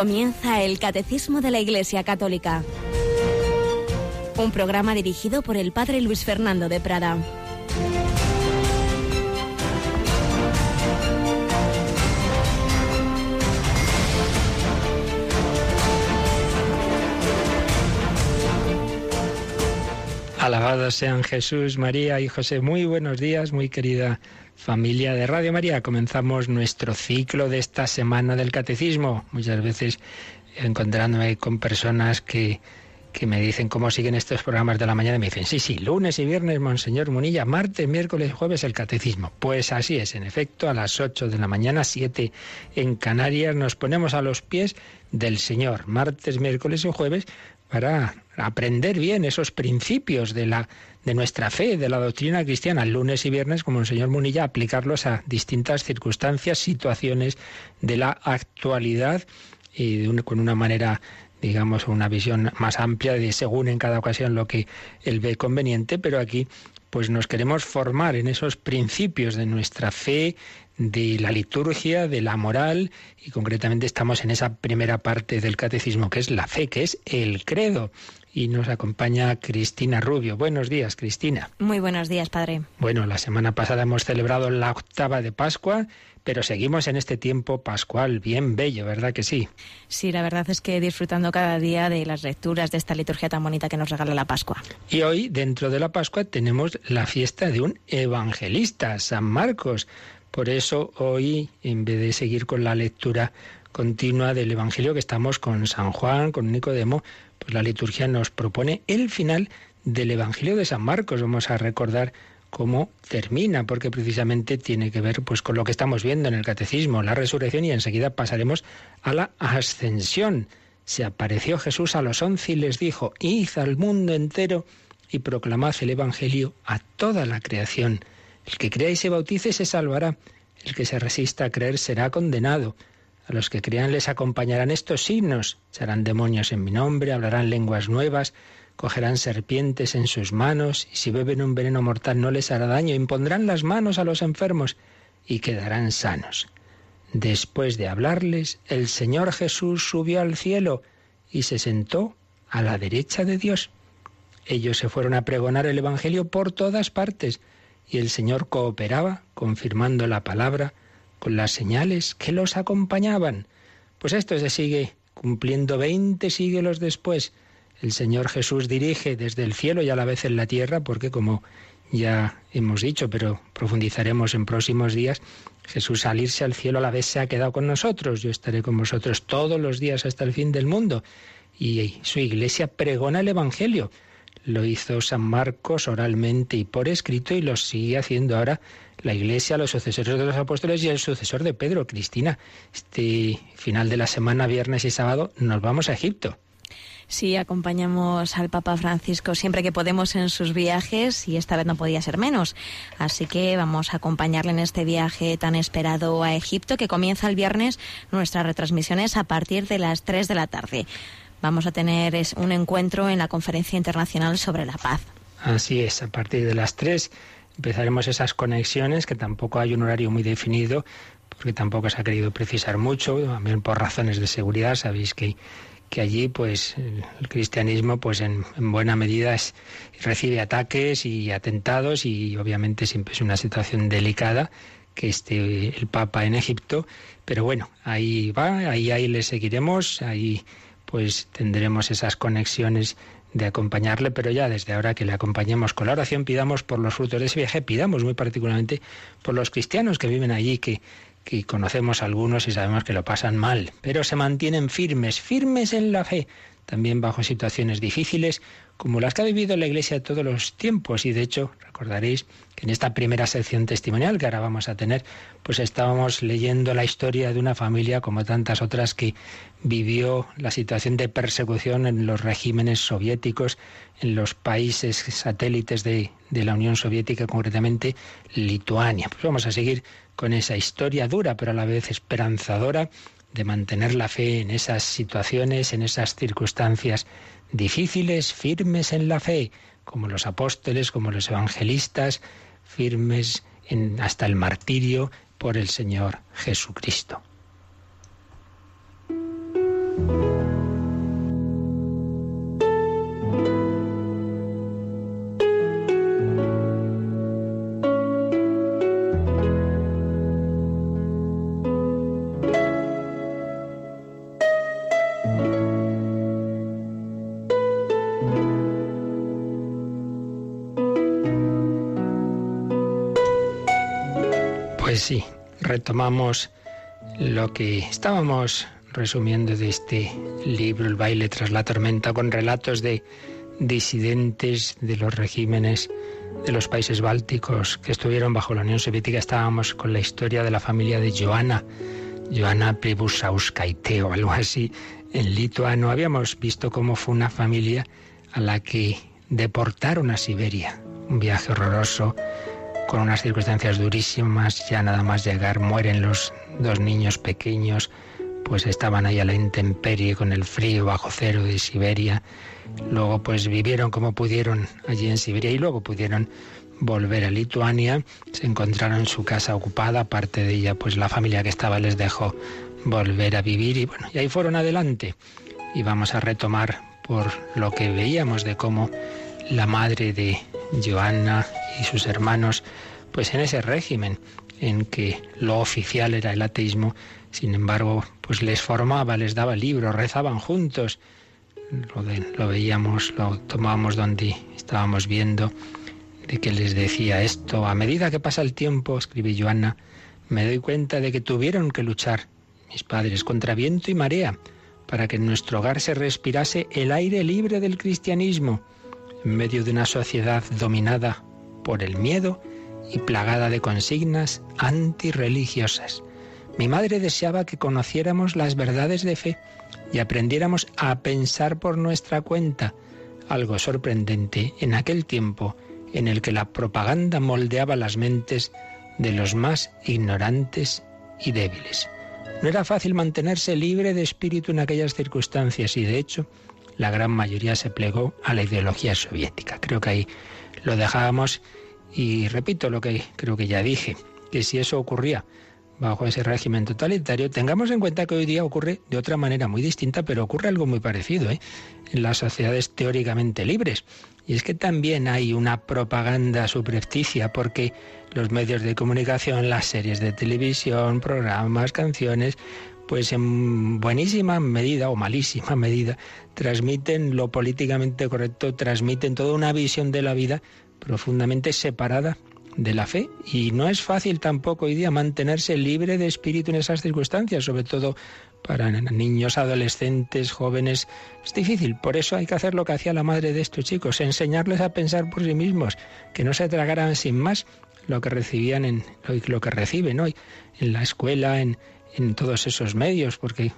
Comienza el Catecismo de la Iglesia Católica. Un programa dirigido por el Padre Luis Fernando de Prada. Alabados sean Jesús, María y José. Muy buenos días, muy querida familia de Radio María. Comenzamos nuestro ciclo de esta semana del catecismo. Muchas veces encontrándome con personas que, que me dicen cómo siguen estos programas de la mañana. Me dicen, sí, sí, lunes y viernes, Monseñor Munilla, martes, miércoles y jueves el catecismo. Pues así es, en efecto, a las 8 de la mañana, 7 en Canarias, nos ponemos a los pies del Señor, martes, miércoles y jueves, para aprender bien esos principios de la de nuestra fe, de la doctrina cristiana, lunes y viernes, como el señor Munilla, aplicarlos a distintas circunstancias, situaciones de la actualidad y con una manera digamos, una visión más amplia de según en cada ocasión lo que él ve conveniente, pero aquí pues nos queremos formar en esos principios de nuestra fe, de la liturgia, de la moral, y concretamente estamos en esa primera parte del catecismo que es la fe, que es el credo. Y nos acompaña Cristina Rubio. Buenos días, Cristina. Muy buenos días, padre. Bueno, la semana pasada hemos celebrado la octava de Pascua, pero seguimos en este tiempo pascual bien bello, ¿verdad que sí? Sí, la verdad es que disfrutando cada día de las lecturas de esta liturgia tan bonita que nos regala la Pascua. Y hoy, dentro de la Pascua, tenemos la fiesta de un evangelista, San Marcos. Por eso hoy, en vez de seguir con la lectura continua del Evangelio que estamos con San Juan, con Nicodemo, pues la liturgia nos propone el final del Evangelio de San Marcos. Vamos a recordar cómo termina, porque precisamente tiene que ver pues con lo que estamos viendo en el catecismo, la resurrección y enseguida pasaremos a la ascensión. Se apareció Jesús a los once y les dijo, id al mundo entero y proclamad el Evangelio a toda la creación. El que crea y se bautice se salvará. El que se resista a creer será condenado. A los que crean les acompañarán estos signos. Serán demonios en mi nombre, hablarán lenguas nuevas, cogerán serpientes en sus manos, y si beben un veneno mortal no les hará daño, impondrán las manos a los enfermos y quedarán sanos. Después de hablarles, el Señor Jesús subió al cielo y se sentó a la derecha de Dios. Ellos se fueron a pregonar el Evangelio por todas partes y el Señor cooperaba, confirmando la palabra con las señales que los acompañaban. Pues esto se sigue cumpliendo veinte siglos después. El Señor Jesús dirige desde el cielo y a la vez en la tierra, porque como ya hemos dicho, pero profundizaremos en próximos días, Jesús al irse al cielo a la vez se ha quedado con nosotros. Yo estaré con vosotros todos los días hasta el fin del mundo. Y su iglesia pregona el Evangelio. Lo hizo San Marcos oralmente y por escrito y lo sigue haciendo ahora la Iglesia, los sucesores de los apóstoles y el sucesor de Pedro, Cristina. Este final de la semana, viernes y sábado, nos vamos a Egipto. Sí, acompañamos al Papa Francisco siempre que podemos en sus viajes y esta vez no podía ser menos. Así que vamos a acompañarle en este viaje tan esperado a Egipto que comienza el viernes nuestras retransmisiones a partir de las 3 de la tarde vamos a tener un encuentro en la Conferencia Internacional sobre la Paz. Así es, a partir de las tres empezaremos esas conexiones, que tampoco hay un horario muy definido, porque tampoco se ha querido precisar mucho, también por razones de seguridad, sabéis que, que allí pues el cristianismo pues en, en buena medida es, recibe ataques y atentados y obviamente siempre es una situación delicada que esté el Papa en Egipto, pero bueno, ahí va, ahí, ahí le seguiremos, ahí pues tendremos esas conexiones de acompañarle, pero ya desde ahora que le acompañemos con la oración, pidamos por los frutos de ese viaje, pidamos muy particularmente por los cristianos que viven allí, que, que conocemos algunos y sabemos que lo pasan mal, pero se mantienen firmes, firmes en la fe, también bajo situaciones difíciles, como las que ha vivido la Iglesia todos los tiempos. Y de hecho, recordaréis que en esta primera sección testimonial que ahora vamos a tener, pues estábamos leyendo la historia de una familia como tantas otras que vivió la situación de persecución en los regímenes soviéticos, en los países satélites de, la Unión Soviética, concretamente Lituania. Pues vamos a seguir con esa historia dura, pero a la vez esperanzadora de mantener la fe en esas situaciones, en esas circunstancias difíciles, firmes en la fe, como los apóstoles, como los evangelistas, firmes hasta el martirio por el Señor Jesucristo. Pues sí, retomamos lo que estábamos resumiendo de este libro, El baile tras la tormenta, con relatos de disidentes de los regímenes de los países bálticos que estuvieron bajo la Unión Soviética. Estábamos con la historia de la familia de Joana, Joana Pribusauskaite o algo así, en lituano. Habíamos visto cómo fue una familia a la que deportaron a Siberia. Un viaje horroroso, con unas circunstancias durísimas. Ya nada más llegar mueren los dos niños pequeños, pues estaban ahí a la intemperie con el frío bajo cero de Siberia. Luego pues vivieron como pudieron allí en Siberia y luego pudieron volver a Lituania. Se encontraron su casa ocupada, parte de ella pues la familia que estaba les dejó volver a vivir y bueno, y ahí fueron adelante. Y vamos a retomar por lo que veíamos de cómo la madre de Joanna y sus hermanos, pues en ese régimen en que lo oficial era el ateísmo, sin embargo, pues les formaba, les daba libros, rezaban juntos. Lo, lo veíamos, lo tomábamos donde estábamos viendo, de que les decía esto. A medida que pasa el tiempo, escribe Joanna, me doy cuenta de que tuvieron que luchar mis padres contra viento y marea para que en nuestro hogar se respirase el aire libre del cristianismo en medio de una sociedad dominada por el miedo y plagada de consignas antirreligiosas. Mi madre deseaba que conociéramos las verdades de fe y aprendiéramos a pensar por nuestra cuenta, algo sorprendente en aquel tiempo en el que la propaganda moldeaba las mentes de los más ignorantes y débiles. No era fácil mantenerse libre de espíritu en aquellas circunstancias y de hecho la gran mayoría se plegó a la ideología soviética. Creo que ahí lo dejábamos y repito lo que creo que ya dije, que si eso ocurría bajo ese régimen totalitario, tengamos en cuenta que hoy día ocurre de otra manera muy distinta, pero ocurre algo muy parecido ¿eh? en las sociedades teóricamente libres. Y es que también hay una propaganda subrepticia porque los medios de comunicación, las series de televisión, programas, canciones, pues en buenísima medida o malísima medida transmiten lo políticamente correcto, transmiten toda una visión de la vida profundamente separada de la fe. Y no es fácil tampoco hoy día mantenerse libre de espíritu en esas circunstancias, sobre todo para niños, adolescentes, jóvenes. Es difícil, por eso hay que hacer lo que hacía la madre de estos chicos, enseñarles a pensar por sí mismos, que no se tragaran sin más lo que recibían en lo que reciben hoy en la escuela, en, en todos esos medios, porque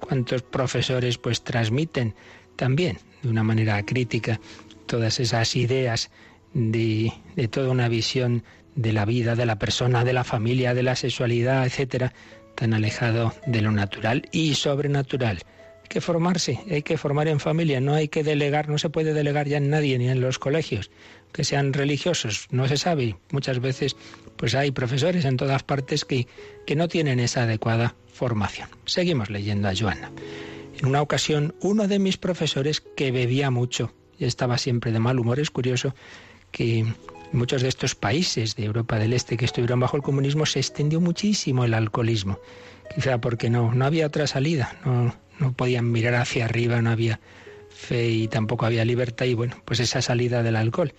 cuántos profesores pues transmiten también de una manera crítica todas esas ideas de, de toda una visión de la vida, de la persona, de la familia, de la sexualidad, etcétera, tan alejado de lo natural y sobrenatural. Hay que formarse, hay que formar en familia, no hay que delegar, no se puede delegar ya en nadie ni en los colegios que sean religiosos, no se sabe. Muchas veces pues hay profesores en todas partes que, que no tienen esa adecuada formación. Seguimos leyendo a Joana. En una ocasión, uno de mis profesores que bebía mucho y estaba siempre de mal humor, es curioso que muchos de estos países de Europa del Este que estuvieron bajo el comunismo se extendió muchísimo el alcoholismo. Quizá porque no, no había otra salida, no, no podían mirar hacia arriba, no había fe y tampoco había libertad y bueno, pues esa salida del alcohol.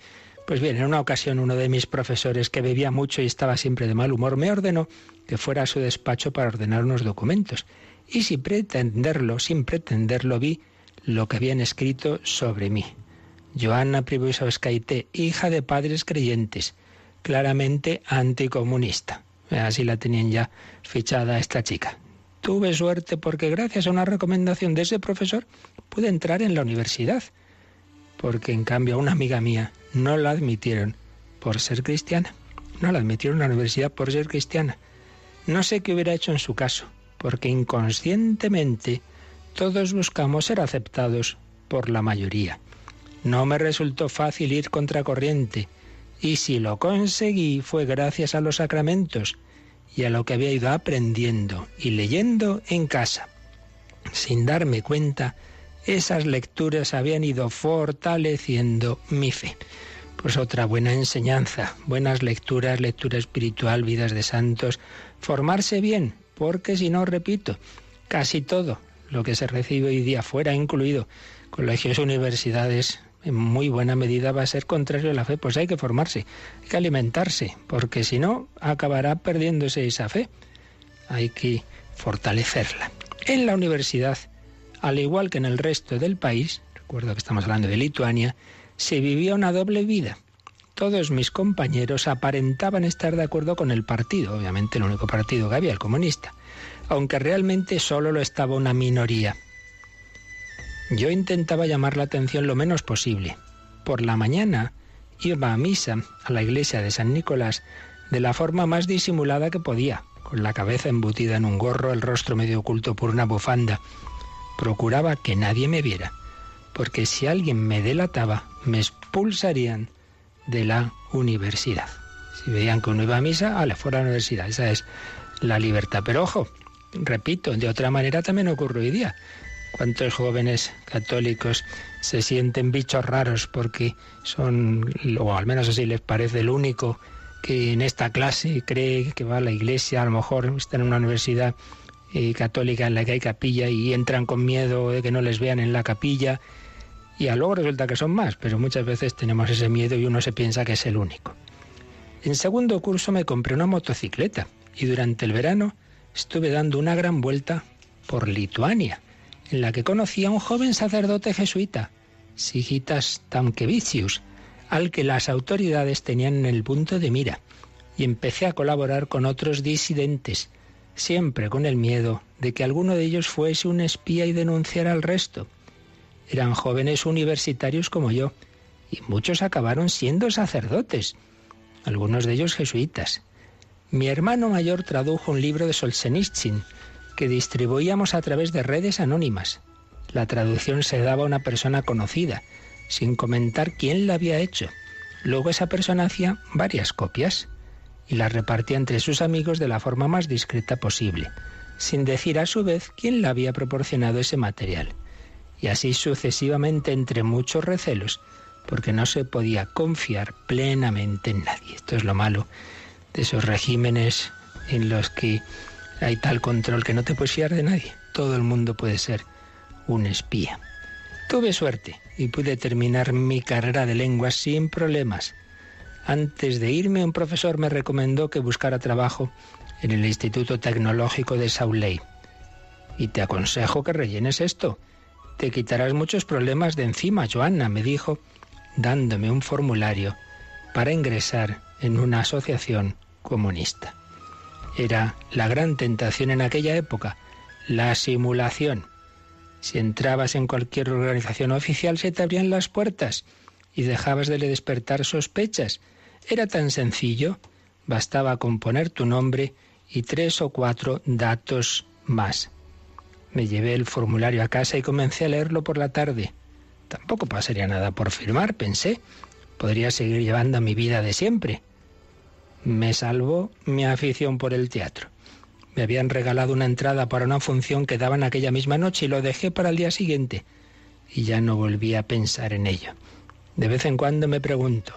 Pues bien, en una ocasión uno de mis profesores que bebía mucho y estaba siempre de mal humor me ordenó que fuera a su despacho para ordenar unos documentos. Y sin pretenderlo, sin pretenderlo, vi lo que habían escrito sobre mí. Joanna Pribusovskaite, hija de padres creyentes, claramente anticomunista. Así la tenían ya fichada esta chica. Tuve suerte porque gracias a una recomendación de ese profesor pude entrar en la universidad porque en cambio a una amiga mía no la admitieron por ser cristiana. No la admitieron a la universidad por ser cristiana. No sé qué hubiera hecho en su caso, porque inconscientemente todos buscamos ser aceptados por la mayoría. No me resultó fácil ir contracorriente, y si lo conseguí fue gracias a los sacramentos y a lo que había ido aprendiendo y leyendo en casa. Sin darme cuenta, esas lecturas habían ido fortaleciendo mi fe. Pues otra buena enseñanza, buenas lecturas, lectura espiritual, vidas de santos, formarse bien, porque si no, repito, casi todo lo que se recibe hoy día fuera, incluido colegios, universidades, en muy buena medida va a ser contrario a la fe. Pues hay que formarse, hay que alimentarse, porque si no, acabará perdiéndose esa fe. Hay que fortalecerla. En la universidad, al igual que en el resto del país, recuerdo que estamos hablando de Lituania, se vivía una doble vida. Todos mis compañeros aparentaban estar de acuerdo con el partido, obviamente el único partido que había, el comunista, aunque realmente solo lo estaba una minoría. Yo intentaba llamar la atención lo menos posible. Por la mañana iba a misa a la iglesia de San Nicolás de la forma más disimulada que podía, con la cabeza embutida en un gorro, el rostro medio oculto por una bufanda. Procuraba que nadie me viera, porque si alguien me delataba, me expulsarían de la universidad. Si veían que uno iba a misa, ale, fuera a la universidad. Esa es la libertad. Pero ojo, repito, de otra manera también ocurre hoy día. ¿Cuántos jóvenes católicos se sienten bichos raros porque son, o al menos así les parece, el único que en esta clase cree que va a la iglesia, a lo mejor está en una universidad eh, católica en la que hay capilla y entran con miedo de que no les vean en la capilla y a luego resulta que son más, pero muchas veces tenemos ese miedo y uno se piensa que es el único. En segundo curso me compré una motocicleta y durante el verano estuve dando una gran vuelta por Lituania en la que conocí a un joven sacerdote jesuita, Sigitas Tamkevicius, al que las autoridades tenían en el punto de mira, y empecé a colaborar con otros disidentes, siempre con el miedo de que alguno de ellos fuese un espía y denunciara al resto. Eran jóvenes universitarios como yo, y muchos acabaron siendo sacerdotes, algunos de ellos jesuitas. Mi hermano mayor tradujo un libro de Solzhenitsyn, que distribuíamos a través de redes anónimas. La traducción se daba a una persona conocida, sin comentar quién la había hecho. Luego esa persona hacía varias copias y las repartía entre sus amigos de la forma más discreta posible, sin decir a su vez quién le había proporcionado ese material. Y así sucesivamente entre muchos recelos, porque no se podía confiar plenamente en nadie. Esto es lo malo de esos regímenes en los que hay tal control que no te puedes fiar de nadie. Todo el mundo puede ser un espía. Tuve suerte y pude terminar mi carrera de lenguas sin problemas. Antes de irme, un profesor me recomendó que buscara trabajo en el Instituto Tecnológico de Sauley. Y te aconsejo que rellenes esto. Te quitarás muchos problemas de encima, Joanna, me dijo, dándome un formulario para ingresar en una asociación comunista era la gran tentación en aquella época, la simulación. Si entrabas en cualquier organización oficial se te abrían las puertas y dejabas de despertar sospechas. Era tan sencillo, bastaba componer tu nombre y tres o cuatro datos más. Me llevé el formulario a casa y comencé a leerlo por la tarde. Tampoco pasaría nada por firmar, pensé. Podría seguir llevando mi vida de siempre. Me salvó mi afición por el teatro. Me habían regalado una entrada para una función que daban aquella misma noche y lo dejé para el día siguiente. Y ya no volví a pensar en ello. De vez en cuando me pregunto,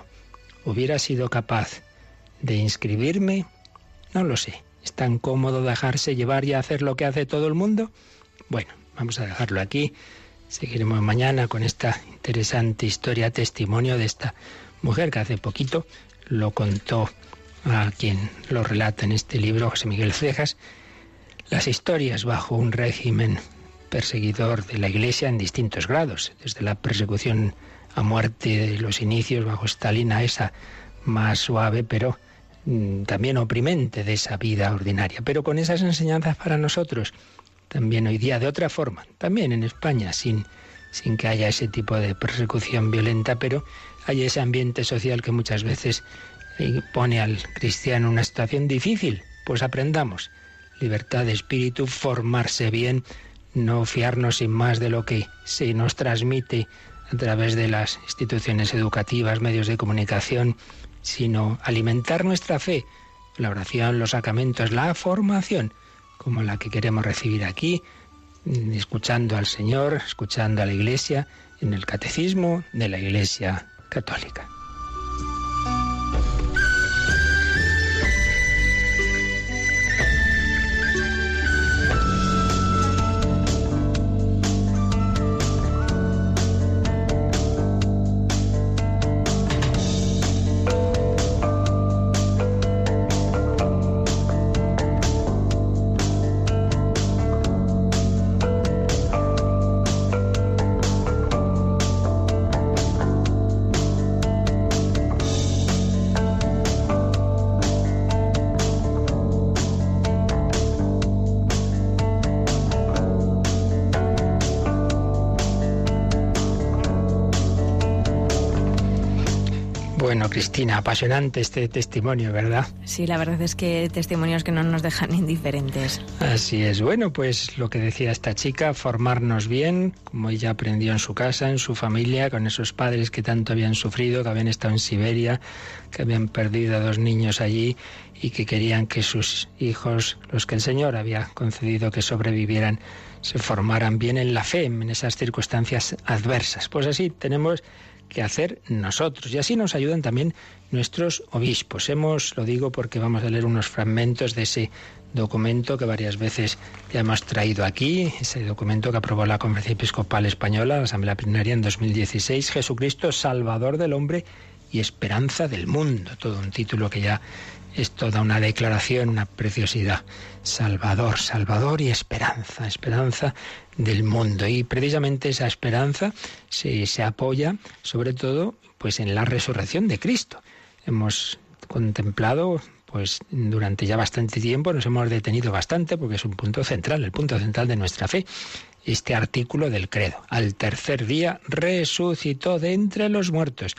¿hubiera sido capaz de inscribirme? No lo sé. ¿Es tan cómodo dejarse llevar y hacer lo que hace todo el mundo? Bueno, vamos a dejarlo aquí. Seguiremos mañana con esta interesante historia, testimonio de esta mujer que hace poquito lo contó a quien lo relata en este libro, José Miguel Cejas, las historias bajo un régimen perseguidor de la Iglesia en distintos grados, desde la persecución a muerte de los inicios bajo Stalin a esa más suave, pero mm, también oprimente de esa vida ordinaria, pero con esas enseñanzas para nosotros, también hoy día de otra forma, también en España, sin, sin que haya ese tipo de persecución violenta, pero hay ese ambiente social que muchas veces y pone al cristiano en una situación difícil, pues aprendamos. Libertad de espíritu, formarse bien, no fiarnos sin más de lo que se nos transmite a través de las instituciones educativas, medios de comunicación, sino alimentar nuestra fe, la oración, los sacramentos, la formación, como la que queremos recibir aquí, escuchando al Señor, escuchando a la Iglesia, en el catecismo de la Iglesia católica. Bueno, Cristina, apasionante este testimonio, ¿verdad? Sí, la verdad es que testimonios que no nos dejan indiferentes. Así es. Bueno, pues lo que decía esta chica, formarnos bien, como ella aprendió en su casa, en su familia, con esos padres que tanto habían sufrido, que habían estado en Siberia, que habían perdido a dos niños allí y que querían que sus hijos, los que el Señor había concedido que sobrevivieran, se formaran bien en la fe, en esas circunstancias adversas. Pues así tenemos que hacer nosotros. Y así nos ayudan también nuestros obispos. Hemos, lo digo porque vamos a leer unos fragmentos de ese documento que varias veces ya hemos traído aquí, ese documento que aprobó la Conferencia Episcopal Española, la Asamblea Plenaria en 2016, Jesucristo, Salvador del hombre y esperanza del mundo. Todo un título que ya es toda una declaración, una preciosidad. Salvador, Salvador y esperanza, esperanza del mundo. Y precisamente esa esperanza se, se apoya sobre todo pues en la resurrección de Cristo. Hemos contemplado pues durante ya bastante tiempo nos hemos detenido bastante porque es un punto central, el punto central de nuestra fe, este artículo del credo. Al tercer día resucitó de entre los muertos.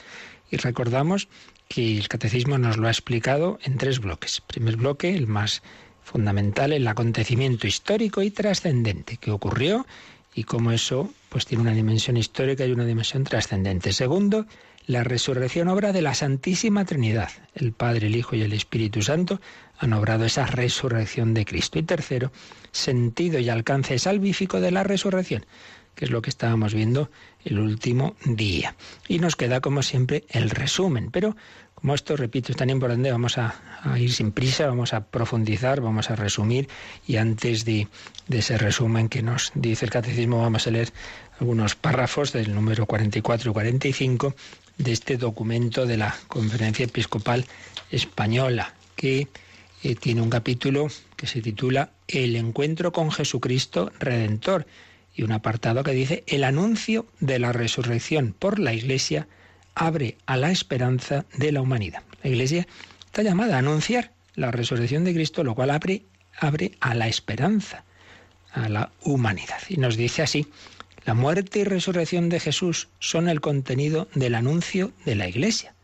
Y recordamos que el catecismo nos lo ha explicado en tres bloques. primer bloque, el más fundamental, el acontecimiento histórico y trascendente que ocurrió y cómo eso pues tiene una dimensión histórica y una dimensión trascendente. Segundo, la resurrección obra de la Santísima Trinidad. El Padre, el Hijo y el Espíritu Santo han obrado esa resurrección de Cristo. Y tercero, sentido y alcance salvífico de la resurrección, que es lo que estábamos viendo el último día. Y nos queda, como siempre, el resumen. Pero como esto, repito, es tan importante, vamos a, ir sin prisa, vamos a profundizar, vamos a resumir. Y antes de, ese resumen que nos dice el catecismo, vamos a leer algunos párrafos del número 44 y 45 de este documento de la Conferencia Episcopal Española, que eh, tiene un capítulo que se titula El encuentro con Jesucristo Redentor y un apartado que dice El anuncio de la resurrección por la Iglesia abre a la esperanza de la humanidad. La Iglesia está llamada a anunciar la resurrección de Cristo, lo cual abre, abre a la esperanza, a la humanidad. Y nos dice así, la muerte y resurrección de Jesús son el contenido del anuncio de la Iglesia.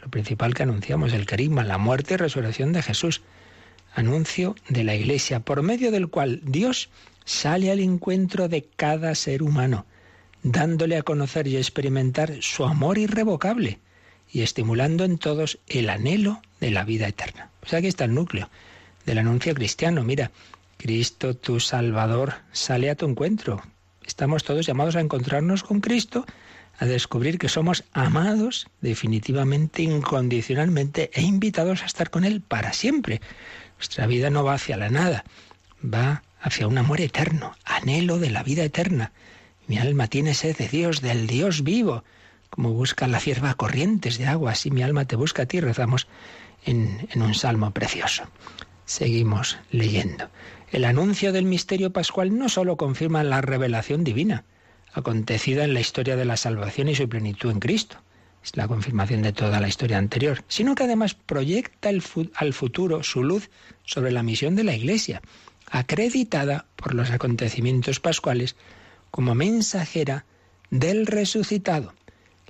Lo principal que anunciamos, el carisma, la muerte y resurrección de Jesús. Anuncio de la Iglesia, por medio del cual Dios sale al encuentro de cada ser humano, dándole a conocer y experimentar su amor irrevocable y estimulando en todos el anhelo de la vida eterna. Pues aquí está el núcleo del anuncio cristiano. Mira, Cristo, tu Salvador, sale a tu encuentro. Estamos todos llamados a encontrarnos con Cristo, a descubrir que somos amados definitivamente, incondicionalmente e invitados a estar con Él para siempre. Nuestra vida no va hacia la nada, va hacia un amor eterno, anhelo de la vida eterna. Mi alma tiene sed de Dios, del Dios vivo, como busca la cierva corrientes de agua, así mi alma te busca a ti, rezamos en, en un salmo precioso. Seguimos leyendo. El anuncio del misterio pascual no sólo confirma la revelación divina, acontecida en la historia de la salvación y su plenitud en Cristo, es la confirmación de toda la historia anterior, sino que además proyecta al futuro su luz sobre la misión de la Iglesia, acreditada por los acontecimientos pascuales como mensajera del resucitado.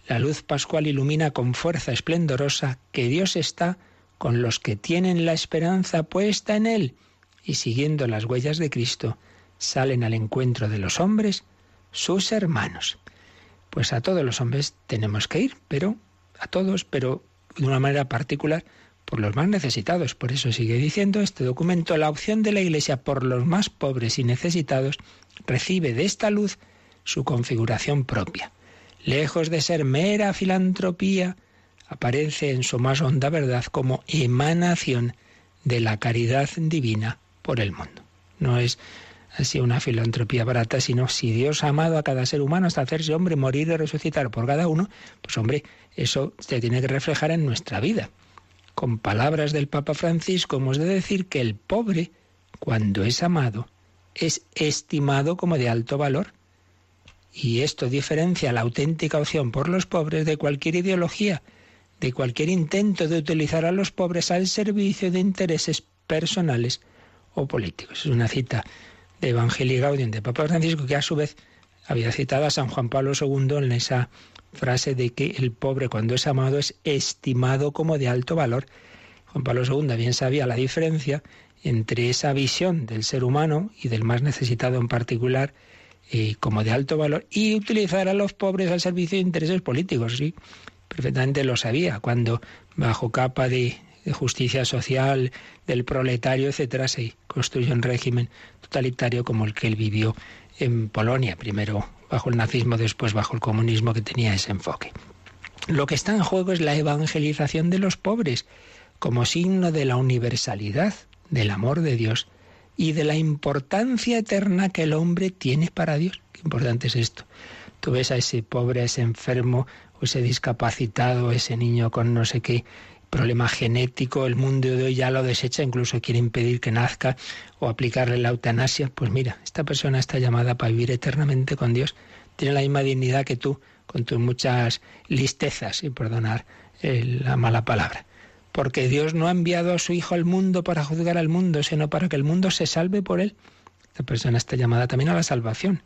La luz pascual ilumina con fuerza esplendorosa que Dios está con los que tienen la esperanza puesta en Él y siguiendo las huellas de Cristo, salen al encuentro de los hombres, sus hermanos. Pues a todos los hombres tenemos que ir, pero a todos, pero de una manera particular por los más necesitados. Por eso sigue diciendo este documento, la opción de la Iglesia por los más pobres y necesitados recibe de esta luz su configuración propia. Lejos de ser mera filantropía, aparece en su más honda verdad como emanación de la caridad divina por el mundo. No es así una filantropía barata, sino si Dios ha amado a cada ser humano hasta hacerse hombre, morir y resucitar por cada uno, pues hombre, eso se tiene que reflejar en nuestra vida. Con palabras del Papa Francisco hemos de decir que el pobre, cuando es amado, es estimado como de alto valor. Y esto diferencia la auténtica opción por los pobres de cualquier ideología, de cualquier intento de utilizar a los pobres al servicio de intereses personales o políticos. Es una cita de Evangelii Gaudium de Papa Francisco que a su vez había citado a San Juan Pablo II en esa frase de que el pobre cuando es amado es estimado como de alto valor. Juan Pablo II bien sabía la diferencia entre esa visión del ser humano y del más necesitado en particular eh, como de alto valor y utilizar a los pobres al servicio de intereses políticos. Sí, perfectamente lo sabía cuando bajo capa de, justicia social, del proletario, etcétera, se construyó un régimen totalitario como el que él vivió en Polonia, primero bajo el nazismo, después bajo el comunismo que tenía ese enfoque. Lo que está en juego es la evangelización de los pobres, como signo de la universalidad del amor de Dios y de la importancia eterna que el hombre tiene para Dios. Qué importante es esto. Tú ves a ese pobre, a ese enfermo, o ese discapacitado, ese niño con no sé qué problema genético, el mundo de hoy ya lo desecha, incluso quiere impedir que nazca o aplicarle la eutanasia. Pues mira, esta persona está llamada para vivir eternamente con Dios. Tiene la misma dignidad que tú, con tus muchas listezas, y perdonar eh, la mala palabra porque Dios no ha enviado a su Hijo al mundo para juzgar al mundo, sino para que el mundo se salve por él. Esta persona está llamada también a la salvación.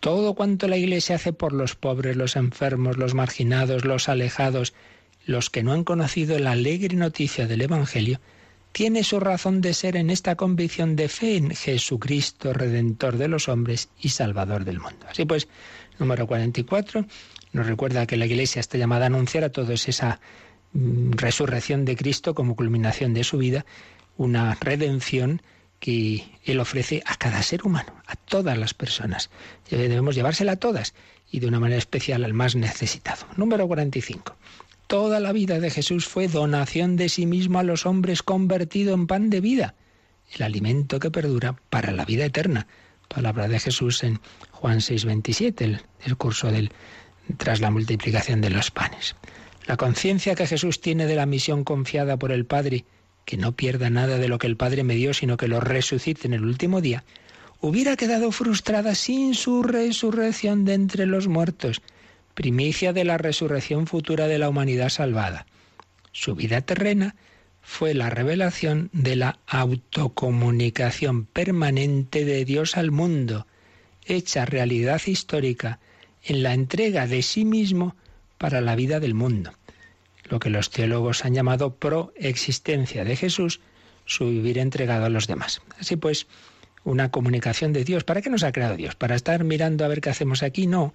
Todo cuanto la Iglesia hace por los pobres, los enfermos, los marginados, los alejados, los que no han conocido la alegre noticia del Evangelio, tiene su razón de ser en esta convicción de fe en Jesucristo, Redentor de los hombres y Salvador del mundo. Así pues, número 44 nos recuerda que la Iglesia está llamada a anunciar a todos esa Mm, resurrección de Cristo como culminación de su vida, una redención que Él ofrece a cada ser humano, a todas las personas. Debemos llevársela a todas y de una manera especial al más necesitado. Número 45. Toda la vida de Jesús fue donación de sí mismo a los hombres convertido en pan de vida, el alimento que perdura para la vida eterna. Palabra de Jesús en Juan 6:27, el discurso del tras la multiplicación de los panes. La conciencia que Jesús tiene de la misión confiada por el Padre, que no pierda nada de lo que el Padre me dio, sino que lo resucite en el último día, hubiera quedado frustrada sin su resurrección de entre los muertos, primicia de la resurrección futura de la humanidad salvada. Su vida terrena fue la revelación de la autocomunicación permanente de Dios al mundo, hecha realidad histórica en la entrega de sí mismo para la vida del mundo. Lo que los teólogos han llamado proexistencia de Jesús, su vivir entregado a los demás. Así pues, una comunicación de Dios. ¿Para qué nos ha creado Dios? ¿Para estar mirando a ver qué hacemos aquí? No,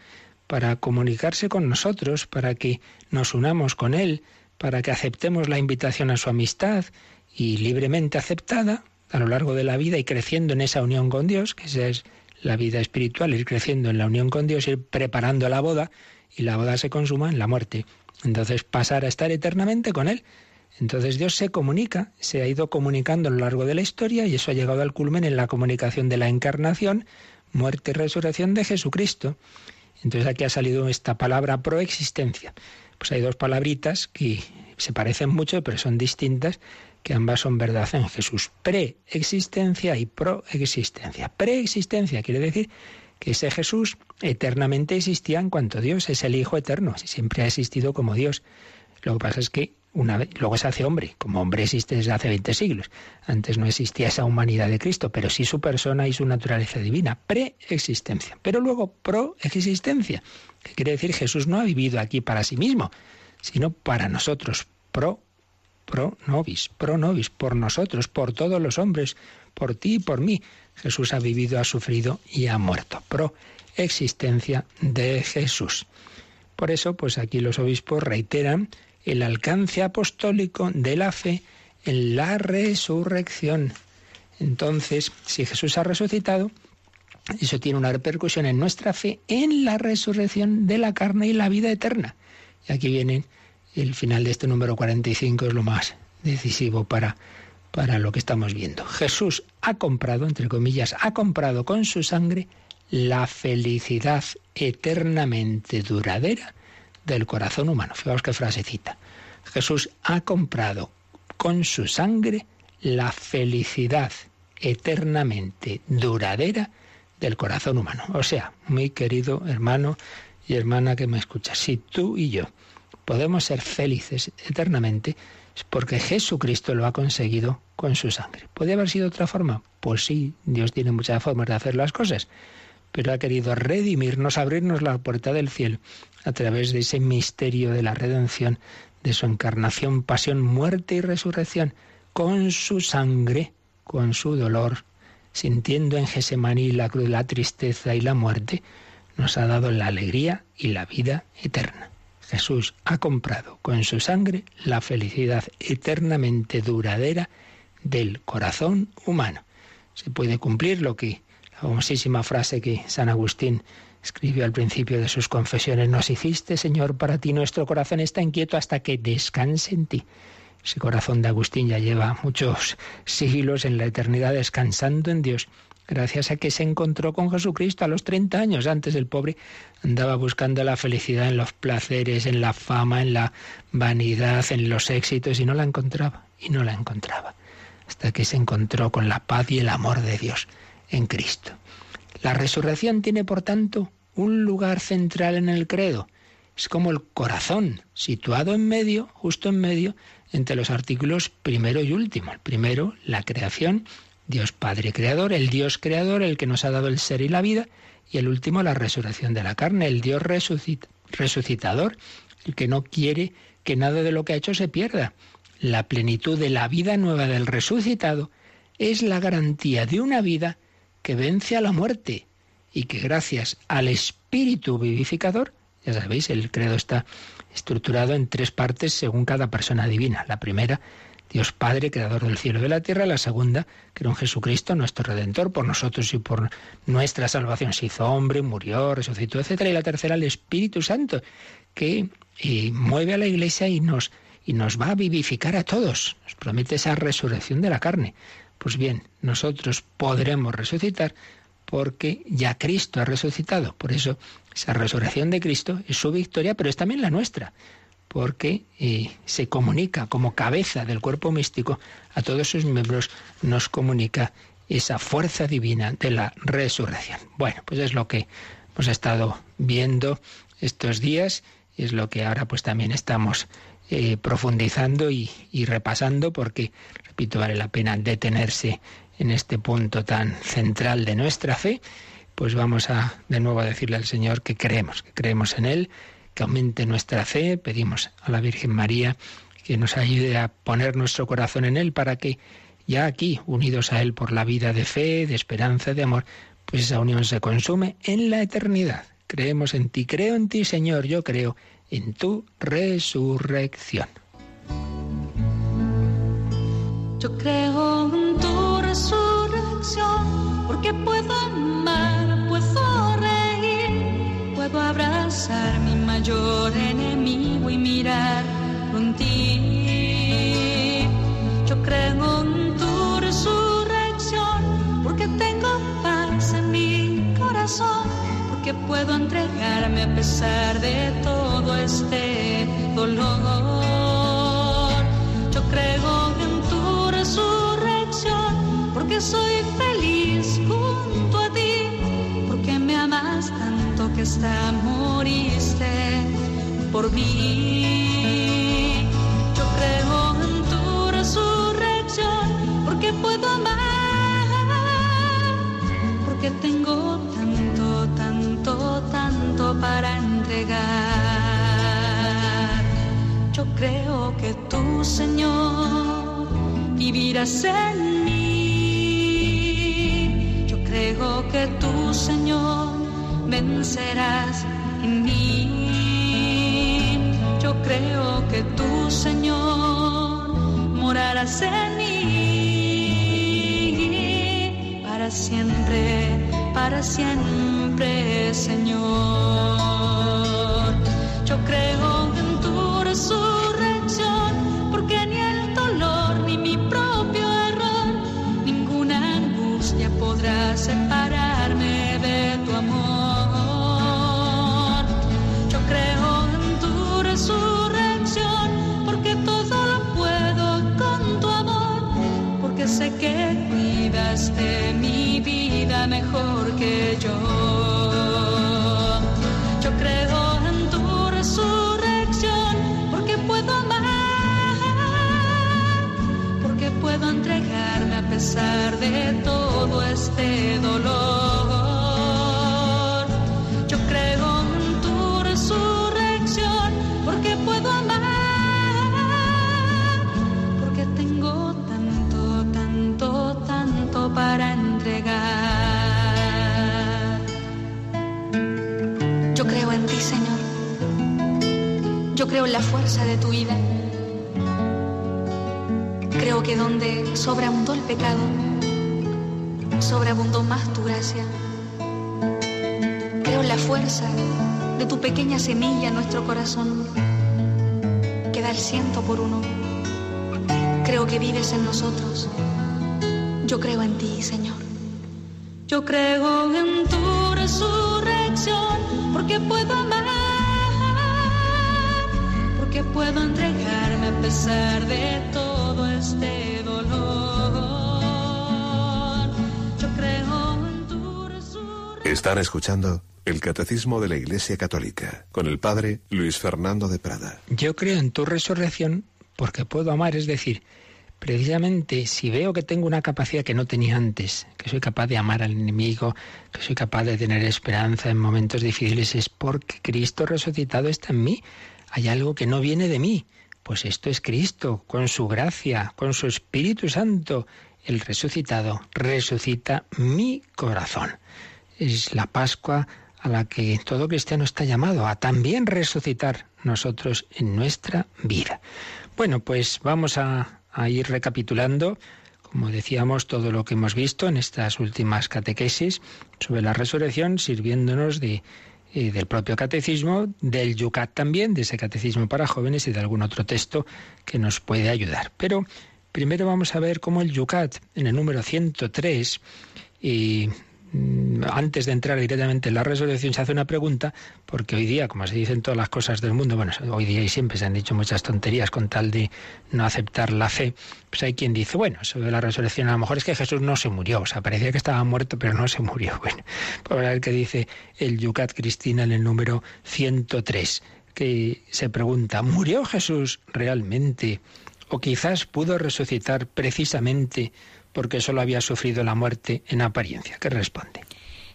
para comunicarse con nosotros, para que nos unamos con Él, para que aceptemos la invitación a su amistad y libremente aceptada a lo largo de la vida y creciendo en esa unión con Dios, que esa es la vida espiritual, ir creciendo en la unión con Dios, ir preparando la boda y la boda se consuma en la muerte. Entonces pasar a estar eternamente con Él. Entonces Dios se comunica, se ha ido comunicando a lo largo de la historia y eso ha llegado al culmen en la comunicación de la encarnación, muerte y resurrección de Jesucristo. Entonces aquí ha salido esta palabra proexistencia. Pues hay dos palabritas que se parecen mucho pero son distintas, que ambas son verdad en Jesús. Preexistencia y proexistencia. Preexistencia quiere decir que ese Jesús eternamente existía en cuanto Dios, es el Hijo eterno, siempre ha existido como Dios. Lo que pasa es que luego se hace hombre, como hombre existe desde hace 20 siglos. Antes no existía esa humanidad de Cristo, pero sí su persona y su naturaleza divina, preexistencia. Pero luego proexistencia, que quiere decir Jesús no ha vivido aquí para sí mismo, sino para nosotros, pro pro nobis, pro nobis, por nosotros, por todos los hombres, por ti y por mí. Jesús ha vivido, ha sufrido y ha muerto. Pro existencia de Jesús. Por eso, pues aquí los obispos reiteran el alcance apostólico de la fe en la resurrección. Entonces, si Jesús ha resucitado, eso tiene una repercusión en nuestra fe en la resurrección de la carne y la vida eterna. Y aquí viene el final de este número 45, es lo más decisivo para para lo que estamos viendo. Jesús ha comprado, entre comillas, ha comprado con su sangre la felicidad eternamente duradera del corazón humano. Fijaos qué frasecita. Jesús ha comprado con su sangre la felicidad eternamente duradera del corazón humano. O sea, muy querido hermano y hermana que me escuchas, si tú y yo podemos ser felices eternamente, es porque Jesucristo lo ha conseguido con su sangre. ¿Podría haber sido otra forma? Pues sí, Dios tiene muchas formas de hacer las cosas. pero ha querido redimirnos, abrirnos la puerta del cielo a través de ese misterio de la redención, de su encarnación, pasión, muerte y resurrección, con su sangre, con su dolor, sintiendo en Gesemaní la cruz, la tristeza y la muerte, nos ha dado la alegría y la vida eterna. Jesús ha comprado con su sangre la felicidad eternamente duradera del corazón humano. Se puede cumplir lo que la famosísima frase que San Agustín escribió al principio de sus confesiones, nos hiciste, Señor, para ti nuestro corazón está inquieto hasta que descanse en ti. Ese corazón de Agustín ya lleva muchos siglos en la eternidad descansando en Dios, gracias a que se encontró con Jesucristo a los 30 años. Antes el pobre andaba buscando la felicidad en los placeres, en la fama, en la vanidad, en los éxitos, y no la encontraba, y no la encontraba, hasta que se encontró con la paz y el amor de Dios en Cristo. La resurrección tiene, por tanto, un lugar central en el credo. Es como el corazón, situado en medio, justo en medio, entre los artículos primero y último. El primero, la creación, Dios Padre Creador, el Dios Creador, el que nos ha dado el ser y la vida, y el último, la resurrección de la carne, el Dios resucitador, el que no quiere que nada de lo que ha hecho se pierda. La plenitud de la vida nueva del resucitado es la garantía de una vida que vence a la muerte y que gracias al Espíritu vivificador, ya sabéis, el credo está estructurado en tres partes según cada persona divina. La primera, Dios Padre, creador del cielo y de la tierra. La segunda, que era un Jesucristo, nuestro Redentor, por nosotros y por nuestra salvación. Se hizo hombre, murió, resucitó, etc. Y la tercera, el Espíritu Santo, que eh, mueve a la Iglesia y nos, y nos va a vivificar a todos. Nos promete esa resurrección de la carne. Pues bien, nosotros podremos resucitar porque ya Cristo ha resucitado. Por eso esa resurrección de Cristo es su victoria, pero es también la nuestra, porque eh, se comunica como cabeza del cuerpo místico a todos sus miembros, nos comunica esa fuerza divina de la resurrección. Bueno, pues es lo que hemos estado viendo estos días y es lo que ahora pues también estamos eh, profundizando y, y repasando porque repito, vale la pena detenerse en este punto tan central de nuestra fe, pues vamos a de nuevo a decirle al Señor que creemos, que creemos en Él, que aumente nuestra fe, pedimos a la Virgen María que nos ayude a poner nuestro corazón en Él para que ya aquí, unidos a Él por la vida de fe, de esperanza, de amor, pues esa unión se consume en la eternidad. Creemos en ti, creo en ti, Señor, yo creo en tu resurrección. Yo creo en tu resurrección, porque puedo amar, puedo reír, puedo abrazar mi mayor enemigo y mirar en ti. Yo creo en tu resurrección, porque tengo paz en mi corazón, puedo entregarme a pesar de todo este dolor. Yo creo en porque soy feliz junto a ti, porque me amas tanto que hasta moriste por mí. Yo creo en tu resurrección, porque puedo amar, porque tengo tanto, tanto, para entregar. Yo creo que tú, Señor, vivirás en mí creo que tú, Señor, vencerás en mí. Yo creo que tú, Señor, morarás en mí. Para siempre, para siempre, Señor. de todo este dolor. Yo creo en tu resurrección porque puedo amar, porque tengo tanto, tanto, tanto para entregar. Yo creo en ti, Señor. Yo creo en la fuerza de tu vida. Creo que donde sobra un el pecado, sobreabundó más tu gracia. Creo en la fuerza de tu pequeña semilla en nuestro corazón, que da el ciento por uno. Creo que vives en nosotros. Yo creo en ti, Señor. Yo creo en tu resurrección, porque puedo amar, porque puedo entregarme a pesar de todo Están escuchando el Catecismo de la Iglesia Católica con el Padre Luis Fernando de Prada. Yo creo en tu resurrección porque puedo amar, es decir, precisamente si veo que tengo una capacidad que no tenía antes, que soy capaz de amar al enemigo, que soy capaz de tener esperanza en momentos difíciles, es porque Cristo resucitado está en mí. Hay algo que no viene de mí. Pues esto es Cristo, con su gracia, con su Espíritu Santo. El resucitado resucita mi corazón. Es la Pascua a la que todo cristiano está llamado a también resucitar nosotros en nuestra vida. Bueno, pues vamos a, ir recapitulando, como decíamos, todo lo que hemos visto en estas últimas catequesis sobre la resurrección, sirviéndonos de, eh, del propio catecismo, del Yucat también, de ese catecismo para jóvenes y de algún otro texto que nos puede ayudar. Pero primero vamos a ver cómo el Yucat, en el número 103, y antes de entrar directamente en la resurrección, se hace una pregunta, porque hoy día, como se dicen todas las cosas del mundo, bueno, hoy día y siempre se han dicho muchas tonterías con tal de no aceptar la fe, pues hay quien dice, bueno, sobre la resurrección, a lo mejor es que Jesús no se murió, o sea, parecía que estaba muerto, pero no se murió. Bueno, pues a ver qué dice el Yucat Cristina en el número 103, que se pregunta, ¿murió Jesús realmente? ¿O quizás pudo resucitar precisamente porque solo había sufrido la muerte en apariencia. ¿Qué responde?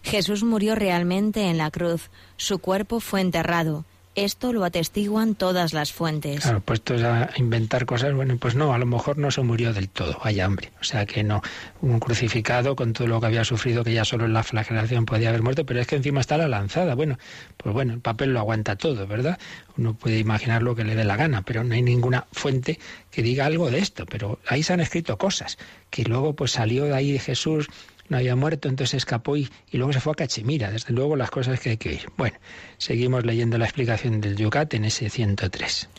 Jesús murió realmente en la cruz. Su cuerpo fue enterrado. Esto lo atestiguan todas las fuentes. Claro, puestos a inventar cosas, bueno, pues no, a lo mejor no se murió del todo, vaya hambre. O sea que no, un crucificado con todo lo que había sufrido, que ya solo en la flagelación podía haber muerto, pero es que encima está la lanzada. Bueno, pues bueno, el papel lo aguanta todo, ¿verdad? Uno puede imaginar lo que le dé la gana, pero no hay ninguna fuente que diga algo de esto. Pero ahí se han escrito cosas, que luego pues salió de ahí Jesús no había muerto, entonces escapó y, luego se fue a Cachemira. Desde luego las cosas que hay que oír. Bueno, seguimos leyendo la explicación del Yucat en ese 103.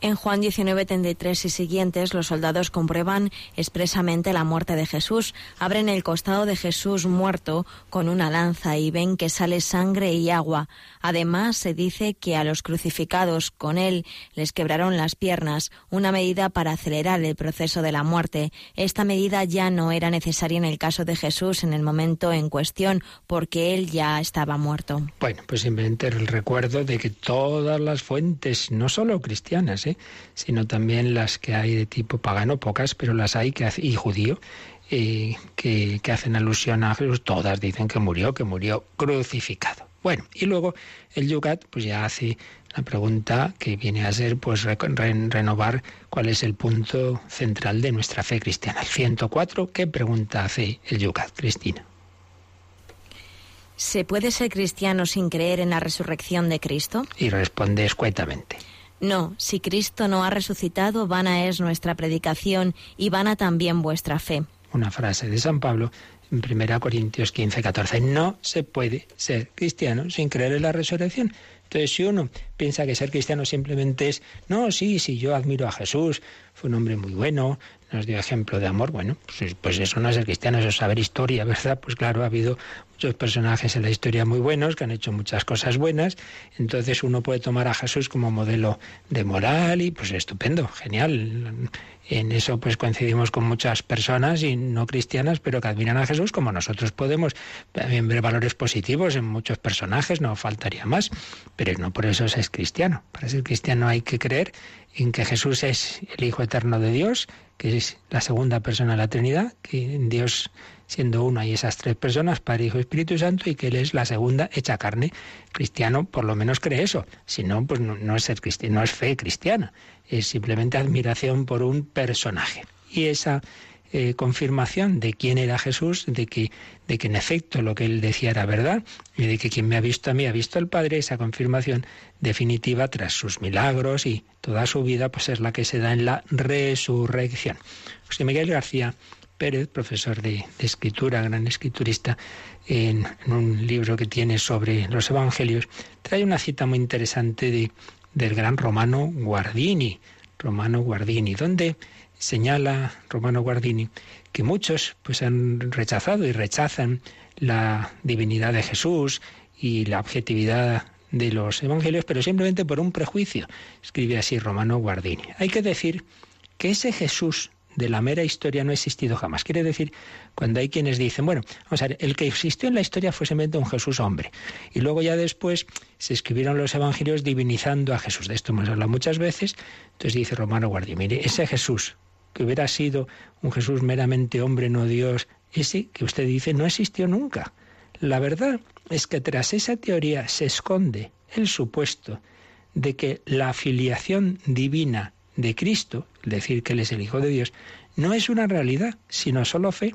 En Juan 19:33 y siguientes, los soldados comprueban expresamente la muerte de Jesús. Abren el costado de Jesús muerto con una lanza y ven que sale sangre y agua. Además, se dice que a los crucificados con él les quebraron las piernas, una medida para acelerar el proceso de la muerte. Esta medida ya no era necesaria en el caso de Jesús en el momento en cuestión, porque él ya estaba muerto. Bueno, pues simplemente el recuerdo de que todas las fuentes, no solo cristianas, sino también las que hay de tipo pagano, pocas, pero las hay que y judío, eh, que, que hacen alusión a Jesús, todas dicen que murió, que murió crucificado. Bueno, y luego el Yucat pues ya hace la pregunta que viene a ser pues renovar cuál es el punto central de nuestra fe cristiana. El 104, ¿qué pregunta hace el Yucat, Cristina? ¿Se puede ser cristiano sin creer en la resurrección de Cristo? Y responde escuetamente. No, si Cristo no ha resucitado, vana es nuestra predicación y vana también vuestra fe. Una frase de San Pablo en 1 Corintios 15, 14. No se puede ser cristiano sin creer en la resurrección. Entonces, si uno piensa que ser cristiano simplemente es, no, sí, sí, yo admiro a Jesús, fue un hombre muy bueno, nos dio ejemplo de amor, bueno, pues, pues eso no es ser cristiano, eso es saber historia, ¿verdad? Pues claro, ha habido personajes en la historia muy buenos que han hecho muchas cosas buenas, entonces uno puede tomar a Jesús como modelo de moral y pues estupendo, genial. En eso pues coincidimos con muchas personas y no cristianas, pero que admiran a Jesús como nosotros podemos también ver valores positivos en muchos personajes, no faltaría más, pero no por eso es cristiano. Para ser cristiano hay que creer en que Jesús es el Hijo eterno de Dios, que es la segunda persona de la Trinidad, que Dios siendo uno hay esas tres personas, Padre, Hijo y Espíritu Santo, y que Él es la segunda hecha carne. Cristiano por lo menos cree eso. Si no, pues no, es ser cristiano, no es fe cristiana, es simplemente admiración por un personaje. Y esa eh, confirmación de quién era Jesús, de que, de que en efecto lo que él decía era verdad y de que quien me ha visto a mí ha visto al Padre, esa confirmación definitiva tras sus milagros y toda su vida, pues es la que se da en la resurrección. José Miguel García Pérez, profesor de, escritura, gran escriturista, en, un libro que tiene sobre los evangelios, trae una cita muy interesante de, del gran Romano Guardini, Romano Guardini, donde señala Romano Guardini que muchos pues han rechazado y rechazan la divinidad de Jesús y la objetividad de los evangelios, pero simplemente por un prejuicio. Escribe así Romano Guardini. Hay que decir que ese Jesús de la mera historia no ha existido jamás. Quiere decir, cuando hay quienes dicen, bueno, vamos a ver, el que existió en la historia fue simplemente un Jesús hombre. Y luego ya después se escribieron los evangelios divinizando a Jesús. De esto hemos hablado muchas veces. Entonces dice Romano Guardia, mire, ese Jesús que hubiera sido un Jesús meramente hombre, no Dios, ese que usted dice no existió nunca. La verdad es que tras esa teoría se esconde el supuesto de que la filiación divina de Cristo, decir que Él es el Hijo de Dios, no es una realidad, sino solo fe.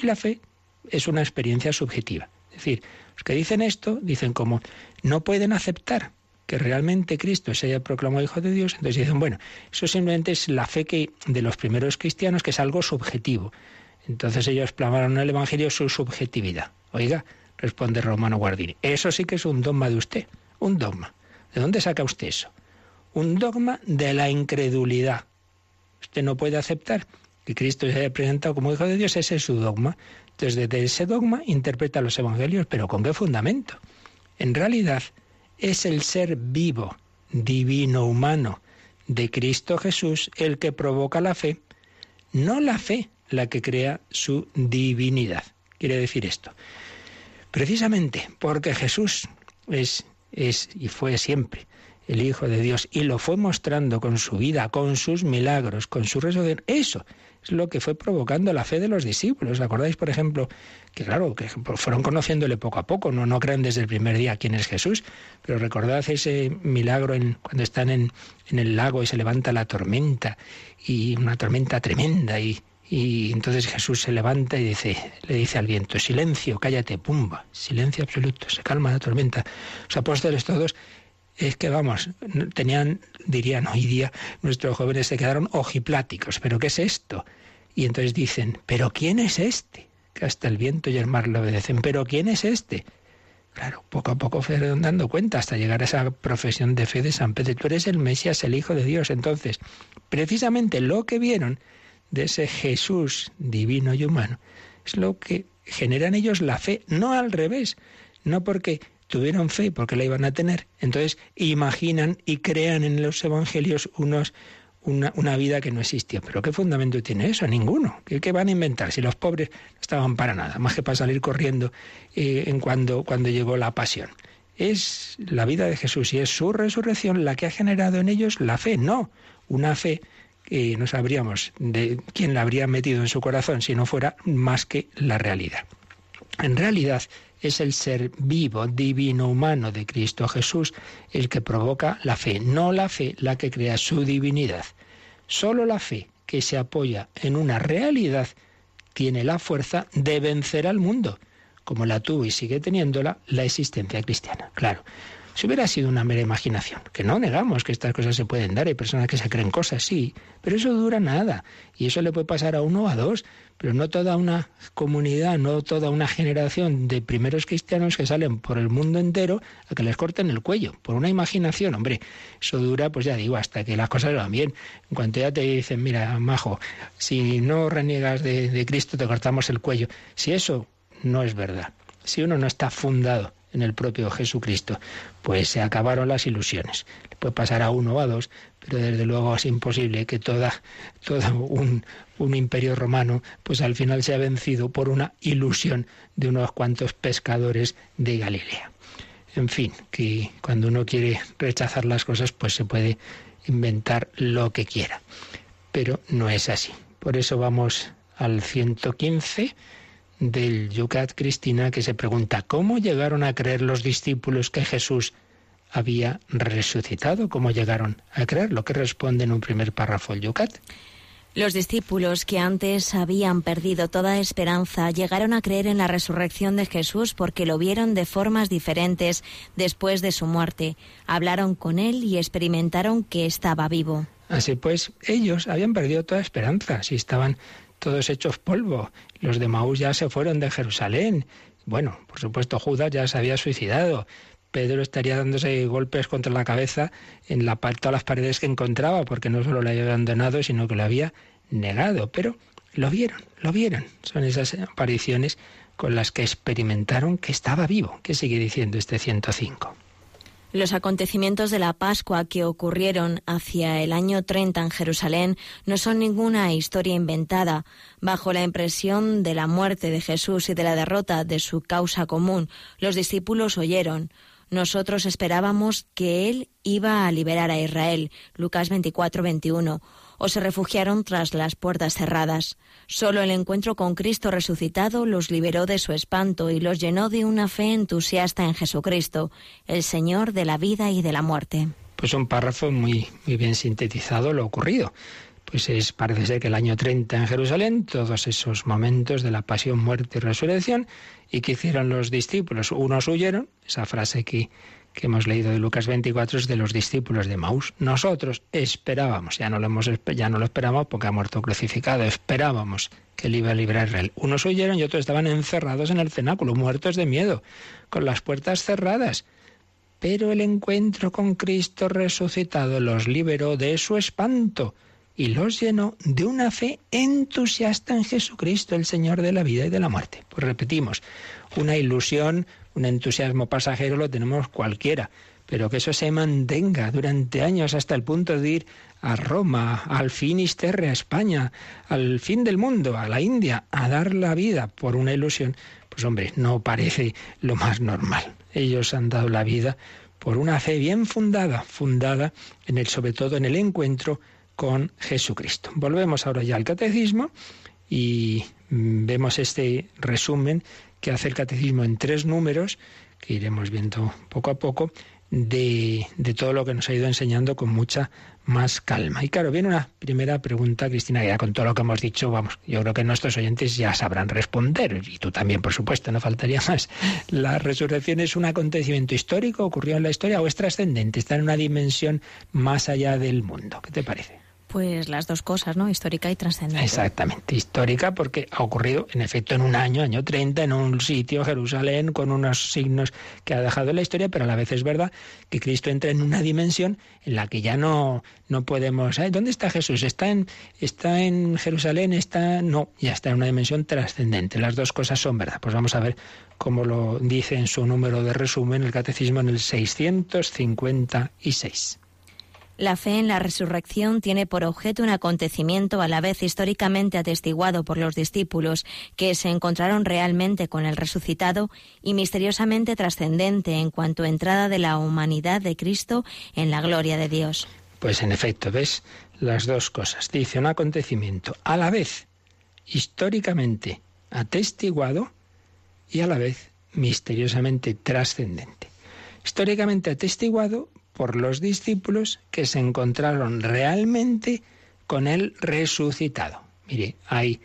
Y la fe es una experiencia subjetiva. Es decir, los que dicen esto dicen como no pueden aceptar que realmente Cristo se haya proclamado Hijo de Dios, entonces dicen, bueno, eso simplemente es la fe que de los primeros cristianos, que es algo subjetivo. Entonces ellos clamaron en el Evangelio su subjetividad. Oiga, responde Romano Guardini, eso sí que es un dogma de usted, un dogma. ¿De dónde saca usted eso? Un dogma de la incredulidad. Usted no puede aceptar que Cristo se haya presentado como Hijo de Dios, ese es su dogma. Entonces, desde ese dogma interpreta los evangelios, pero ¿con qué fundamento? En realidad, es el ser vivo, divino, humano, de Cristo Jesús el que provoca la fe, no la fe la que crea su divinidad. Quiere decir esto. Precisamente porque Jesús es, es y fue siempre el Hijo de Dios, y lo fue mostrando con su vida, con sus milagros, con su resurrección. Eso es lo que fue provocando la fe de los discípulos. ¿Acordáis, por ejemplo, que claro, que fueron conociéndole poco a poco, no, no creen desde el primer día quién es Jesús, pero recordad ese milagro en, cuando están en, en el lago y se levanta la tormenta, y una tormenta tremenda, y, y entonces Jesús se levanta y dice, le dice al viento, silencio, cállate, pumba, silencio absoluto, se calma la tormenta. Los apóstoles todos es que vamos, tenían, dirían hoy día, nuestros jóvenes se quedaron ojipláticos, pero ¿qué es esto? Y entonces dicen, ¿pero quién es este? Que hasta el viento y el mar le obedecen, ¿pero quién es este? Claro, poco a poco fueron dando cuenta hasta llegar a esa profesión de fe de San Pedro. Tú eres el Mesías, el Hijo de Dios. Entonces, precisamente lo que vieron de ese Jesús divino y humano es lo que genera en ellos la fe, no al revés, no porque tuvieron fe porque la iban a tener. Entonces imaginan y crean en los evangelios unos, una, una, vida que no existía. ¿Pero qué fundamento tiene eso? Ninguno. ¿Qué, van a inventar? Si los pobres estaban para nada, más que para salir corriendo eh, en cuando, cuando llegó la pasión. Es la vida de Jesús y es su resurrección la que ha generado en ellos la fe, no una fe que no sabríamos de quién la habría metido en su corazón si no fuera más que la realidad. En realidad, es el ser vivo, divino, humano de Cristo Jesús el que provoca la fe, no la fe la que crea su divinidad. Solo la fe que se apoya en una realidad tiene la fuerza de vencer al mundo, como la tuvo y sigue teniéndola la existencia cristiana. Claro, si hubiera sido una mera imaginación, que no negamos que estas cosas se pueden dar, hay personas que se creen cosas, sí, pero eso dura nada, y eso le puede pasar a uno o a dos, pero no toda una comunidad, no toda una generación de primeros cristianos que salen por el mundo entero a que les corten el cuello, por una imaginación, hombre, eso dura, pues ya digo, hasta que las cosas van bien. En cuanto ya te dicen, mira, majo, si no reniegas de, de Cristo te cortamos el cuello, si eso no es verdad, si uno no está fundado en el propio Jesucristo, pues se acabaron las ilusiones. Le puede pasar a uno o a dos, pero desde luego es imposible que toda, todo un, un imperio romano, pues al final sea vencido por una ilusión de unos cuantos pescadores de Galilea. En fin, que cuando uno quiere rechazar las cosas, pues se puede inventar lo que quiera. Pero no es así. Por eso vamos al 115 del Yucat Cristina que se pregunta cómo llegaron a creer los discípulos que Jesús había resucitado, cómo llegaron a creer, lo que responde en un primer párrafo el Yucat. Los discípulos que antes habían perdido toda esperanza llegaron a creer en la resurrección de Jesús porque lo vieron de formas diferentes después de su muerte. Hablaron con él y experimentaron que estaba vivo. Así pues, ellos habían perdido toda esperanza, si estaban todos hechos polvo. Los de Maús ya se fueron de Jerusalén. Bueno, por supuesto, Judas ya se había suicidado. Pedro estaría dándose golpes contra la cabeza en la, todas las paredes que encontraba, porque no solo le había abandonado, sino que lo había negado. Pero lo vieron, lo vieron. Son esas apariciones con las que experimentaron que estaba vivo. ¿Qué sigue diciendo este 105? Los acontecimientos de la Pascua que ocurrieron hacia el año 30 en Jerusalén no son ninguna historia inventada. Bajo la impresión de la muerte de Jesús y de la derrota de su causa común, los discípulos oyeron, nosotros esperábamos que Él iba a liberar a Israel. Lucas 24, 21. O se refugiaron tras las puertas cerradas. Solo el encuentro con Cristo resucitado los liberó de su espanto y los llenó de una fe entusiasta en Jesucristo, el Señor de la vida y de la muerte. Pues un párrafo muy, muy bien sintetizado lo ocurrido pues es, parece ser que el año 30 en Jerusalén, todos esos momentos de la pasión, muerte y resurrección, y que hicieron los discípulos. Unos huyeron, esa frase que, que hemos leído de Lucas 24 es de los discípulos de Maús. Nosotros esperábamos, ya no lo, hemos, ya no lo esperamos porque ha muerto crucificado, esperábamos que él iba a librar a Israel. Unos huyeron y otros estaban encerrados en el cenáculo, muertos de miedo, con las puertas cerradas. Pero el encuentro con Cristo resucitado los liberó de su espanto y los llenó de una fe entusiasta en Jesucristo, el Señor de la vida y de la muerte. Pues repetimos, una ilusión, un entusiasmo pasajero lo tenemos cualquiera, pero que eso se mantenga durante años hasta el punto de ir a Roma, al Finisterre, a España, al fin del mundo, a la India, a dar la vida por una ilusión, pues hombre, no parece lo más normal. Ellos han dado la vida por una fe bien fundada, fundada en el sobre todo en el encuentro con Jesucristo. Volvemos ahora ya al catecismo y mm, vemos este resumen que hace el catecismo en tres números, que iremos viendo poco a poco, de, de, todo lo que nos ha ido enseñando con mucha más calma. Y claro, viene una primera pregunta, Cristina, ya con todo lo que hemos dicho, vamos, yo creo que nuestros oyentes ya sabrán responder, y tú también, por supuesto, no faltaría más. ¿La resurrección es un acontecimiento histórico, ocurrió en la historia, o es trascendente, está en una dimensión más allá del mundo? ¿Qué te parece? Pues las dos cosas, ¿no? Histórica y trascendente. Exactamente, histórica porque ha ocurrido, en efecto, en un año, año 30, en un sitio, Jerusalén, con unos signos que ha dejado en la historia, pero a la vez es verdad que Cristo entra en una dimensión en la que ya no, no podemos... ¿Dónde está Jesús? ¿Está en, ¿Está en Jerusalén? ¿Está...? No, ya está en una dimensión trascendente. Las dos cosas son verdad. Pues vamos a ver cómo lo dice en su número de resumen el Catecismo en el 656. La fe en la resurrección tiene por objeto un acontecimiento a la vez históricamente atestiguado por los discípulos que se encontraron realmente con el resucitado y misteriosamente trascendente en cuanto a entrada de la humanidad de Cristo en la gloria de Dios. Pues en efecto, ves las dos cosas. Dice un acontecimiento a la vez históricamente atestiguado y a la vez misteriosamente trascendente. Históricamente atestiguado por los discípulos que se encontraron realmente con el resucitado. Mire, hay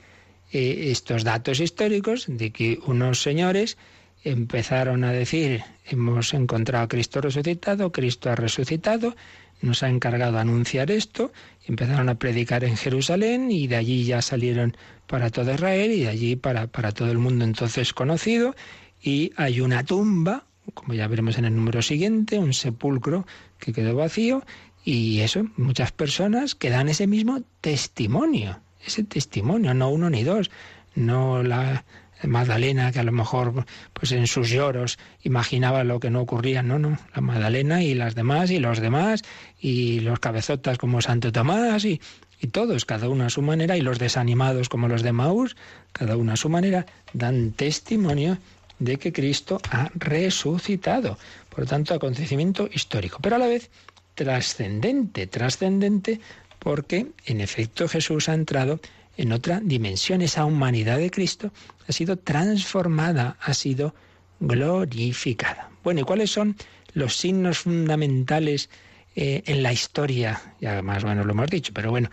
eh, estos datos históricos de que unos señores empezaron a decir, hemos encontrado a Cristo resucitado, Cristo ha resucitado, nos ha encargado anunciar esto, empezaron a predicar en Jerusalén y de allí ya salieron para todo Israel y de allí para, para todo el mundo entonces conocido y hay una tumba como ya veremos en el número siguiente, un sepulcro que quedó vacío y eso, muchas personas que dan ese mismo testimonio, ese testimonio, no uno ni dos, no la Magdalena que a lo mejor pues en sus lloros imaginaba lo que no ocurría, no, no, la Magdalena y las demás y los demás y los cabezotas como Santo Tomás y, y todos, cada uno a su manera, y los desanimados como los de Maús, cada uno a su manera, dan testimonio de que Cristo ha resucitado. Por lo tanto, acontecimiento histórico, pero a la vez trascendente, trascendente porque en efecto Jesús ha entrado en otra dimensión. Esa humanidad de Cristo ha sido transformada, ha sido glorificada. Bueno, ¿y cuáles son los signos fundamentales eh, en la historia? Ya más o menos lo hemos dicho, pero bueno,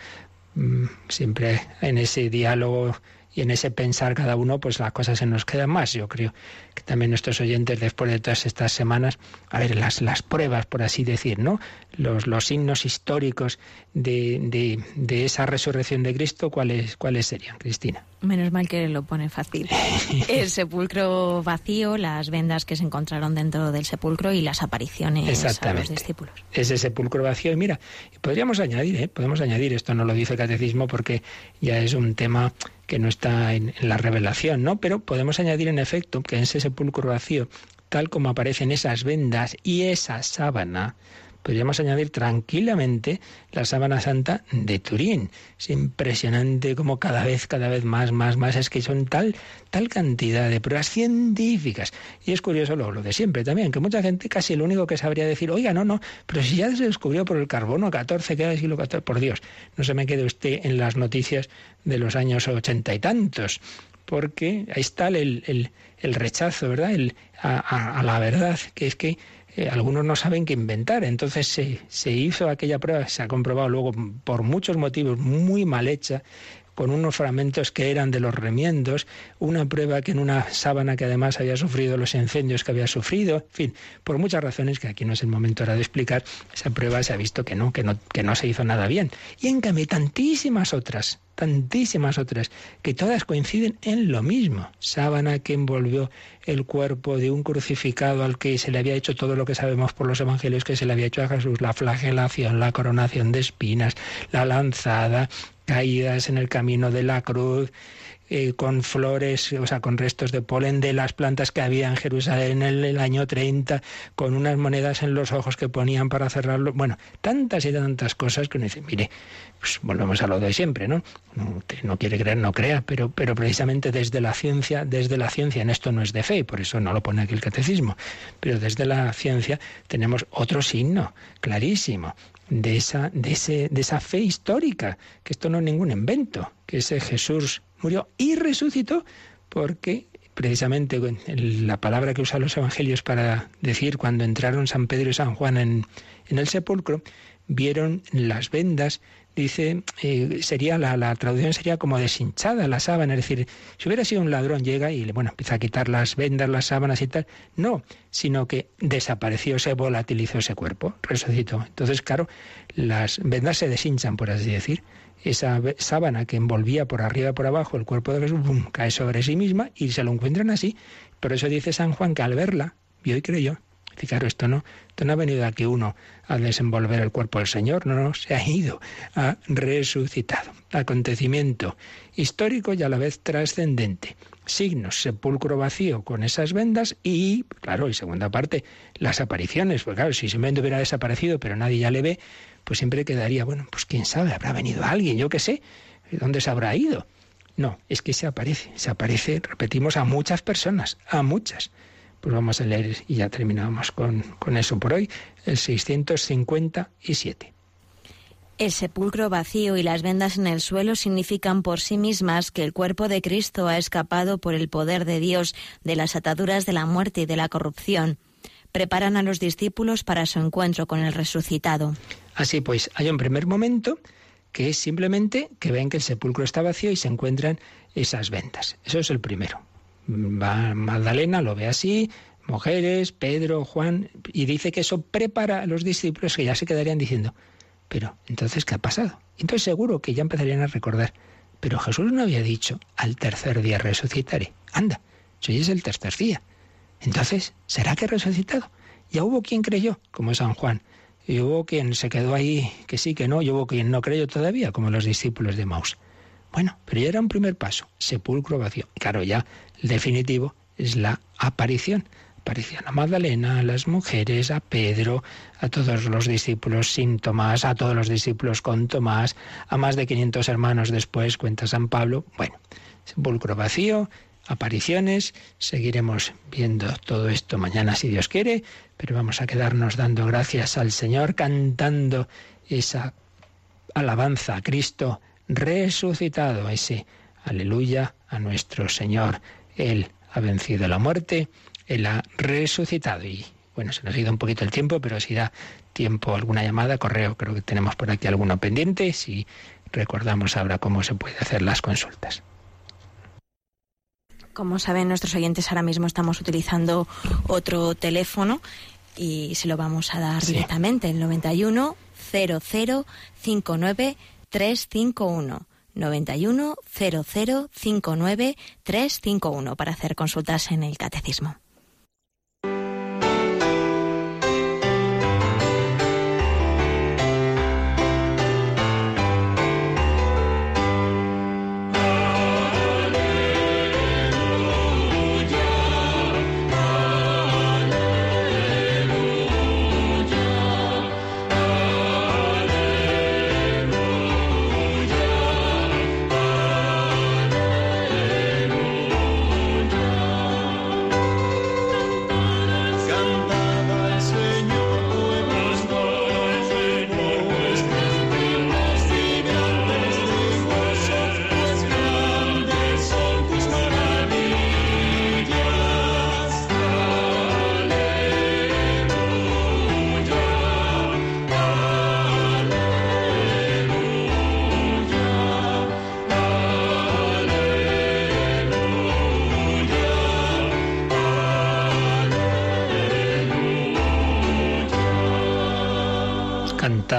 mm, siempre en ese diálogo y en ese pensar cada uno, pues las cosas se nos quedan más. Yo creo que también nuestros oyentes, después de todas estas semanas, a ver, las, las pruebas, por así decir, ¿no? Los, los signos históricos de, de, de esa resurrección de Cristo, ¿cuáles, ¿cuáles serían, Cristina? Menos mal que lo pone fácil. El sepulcro vacío, las vendas que se encontraron dentro del sepulcro y las apariciones a los discípulos. Ese sepulcro vacío. Y mira, podríamos añadir, ¿eh? podemos añadir, esto no lo dice el catecismo porque ya es un tema que no está en, la revelación, ¿no? Pero podemos añadir en efecto que en ese sepulcro vacío, tal como aparecen esas vendas y esa sábana, podríamos añadir tranquilamente la sábana santa de Turín. Es impresionante como cada vez, cada vez más, más, más, es que son tal, tal cantidad de pruebas científicas. Y es curioso lo, lo de siempre también, que mucha gente casi lo único que sabría decir, oiga, no, no, pero si ya se descubrió por el carbono 14, que era el siglo XIV, por Dios, no se me quede usted en las noticias de los años ochenta y tantos porque ahí está el, el, el rechazo, ¿verdad? El, a, a, la verdad, que es que eh, algunos no saben qué inventar. Entonces se, se hizo aquella prueba, se ha comprobado luego por muchos motivos muy mal hecha, con unos fragmentos que eran de los remiendos, una prueba que en una sábana que además había sufrido los incendios que había sufrido, en fin, por muchas razones que aquí no es el momento ahora de explicar, esa prueba se ha visto que no, que no, que no se hizo nada bien. Y en tantísimas otras, tantísimas otras, que todas coinciden en lo mismo. Sábana que envolvió el cuerpo de un crucificado al que se le había hecho todo lo que sabemos por los evangelios que se le había hecho a Jesús, la flagelación, la coronación de espinas, la lanzada, caídas en el camino de la cruz, eh, con flores, o sea, con restos de polen de las plantas que había en Jerusalén en el, año 30, con unas monedas en los ojos que ponían para cerrarlo. Bueno, tantas y tantas cosas que uno dice, mire, pues volvemos a lo de siempre, ¿no? No, no quiere creer, no crea, pero, pero precisamente desde la ciencia, desde la ciencia, en esto no es de fe, por eso no lo pone aquí el catecismo, pero desde la ciencia tenemos otro signo clarísimo de esa, de, ese, de esa fe histórica, que esto no es ningún invento, que ese Jesús murió y resucitó porque precisamente la palabra que usan los evangelios para decir cuando entraron San Pedro y San Juan en, en el sepulcro, vieron las vendas dice, eh, sería la, la, traducción sería como deshinchada la sábana, es decir, si hubiera sido un ladrón llega y bueno, empieza a quitar las vendas, las sábanas y tal, no, sino que desapareció, se volatilizó ese cuerpo, resucitó. Entonces, claro, las vendas se deshinchan, por así decir. Esa sábana que envolvía por arriba y por abajo el cuerpo de Jesús, cae sobre sí misma y se lo encuentran así. Por eso dice San Juan que al verla, vio y creyó. Y claro, esto no, no ha venido aquí uno a desenvolver el cuerpo del Señor, no, no, se ha ido, ha resucitado. Acontecimiento histórico y a la vez trascendente. Signos, sepulcro vacío con esas vendas y, claro, y segunda parte, las apariciones. Pues claro, si simplemente hubiera desaparecido pero nadie ya le ve, pues siempre quedaría, bueno, pues quién sabe, habrá venido alguien, yo qué sé, ¿dónde se habrá ido? No, es que se aparece, se aparece, repetimos, a muchas personas, a muchas. Pues vamos a leer y ya terminamos con, con eso por hoy, el 657. El sepulcro vacío y las vendas en el suelo significan por sí mismas que el cuerpo de Cristo ha escapado por el poder de Dios de las ataduras de la muerte y de la corrupción. Preparan a los discípulos para su encuentro con el resucitado. Así pues, hay un primer momento que es simplemente que ven que el sepulcro está vacío y se encuentran esas vendas. Eso es el primero. Va Magdalena, lo ve así, mujeres, Pedro, Juan, y dice que eso prepara a los discípulos que ya se quedarían diciendo, pero entonces, ¿qué ha pasado? Entonces seguro que ya empezarían a recordar, pero Jesús no había dicho, al tercer día resucitaré. Anda, hoy es el tercer día. Entonces, ¿será que he resucitado? Ya hubo quien creyó, como San Juan, y hubo quien se quedó ahí, que sí, que no, y hubo quien no creyó todavía, como los discípulos de Maus. Bueno, pero ya era un primer paso, sepulcro vacío. Claro, ya el definitivo es la aparición. Aparición a Magdalena, a las mujeres, a Pedro, a todos los discípulos sin Tomás, a todos los discípulos con Tomás, a más de 500 hermanos después, cuenta San Pablo. Bueno, sepulcro vacío, apariciones, seguiremos viendo todo esto mañana si Dios quiere, pero vamos a quedarnos dando gracias al Señor, cantando esa alabanza a Cristo resucitado, ese aleluya a nuestro Señor. Él ha vencido la muerte, Él ha resucitado. Y bueno, se nos ha ido un poquito el tiempo, pero si da tiempo alguna llamada, correo, creo que tenemos por aquí alguno pendiente. Si recordamos ahora cómo se puede hacer las consultas. Como saben nuestros oyentes, ahora mismo estamos utilizando otro teléfono y se lo vamos a dar directamente, el 91 00 59 351. 91 00 59 351 para hacer consultas en el catecismo.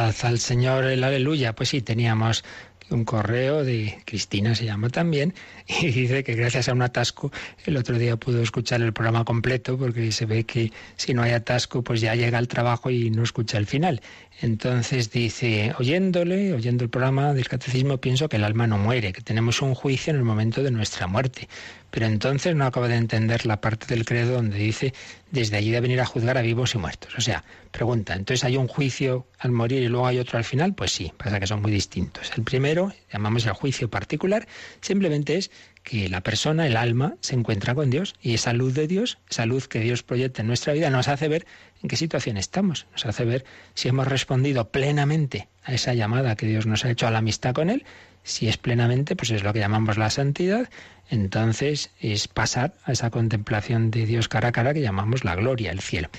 Al Señor el aleluya. Pues sí, teníamos un correo de Cristina, se llama también, y dice que gracias a un atasco el otro día pudo escuchar el programa completo porque se ve que si no hay atasco pues ya llega al trabajo y no escucha el final. Entonces dice, oyéndole, oyendo el programa del catecismo, pienso que el alma no muere, que tenemos un juicio en el momento de nuestra muerte. Pero entonces no acaba de entender la parte del credo donde dice, desde allí de venir a juzgar a vivos y muertos. O sea, pregunta, ¿entonces hay un juicio al morir y luego hay otro al final? Pues sí, pasa que son muy distintos. El primero, llamamos el juicio particular, simplemente es que la persona, el alma, se encuentra con Dios y esa luz de Dios, esa luz que Dios proyecta en nuestra vida, nos hace ver en qué situación estamos, nos hace ver si hemos respondido plenamente a esa llamada que Dios nos ha hecho a la amistad con Él. Si es plenamente, pues es lo que llamamos la santidad, entonces es pasar a esa contemplación de Dios cara a cara que llamamos la gloria, el cielo.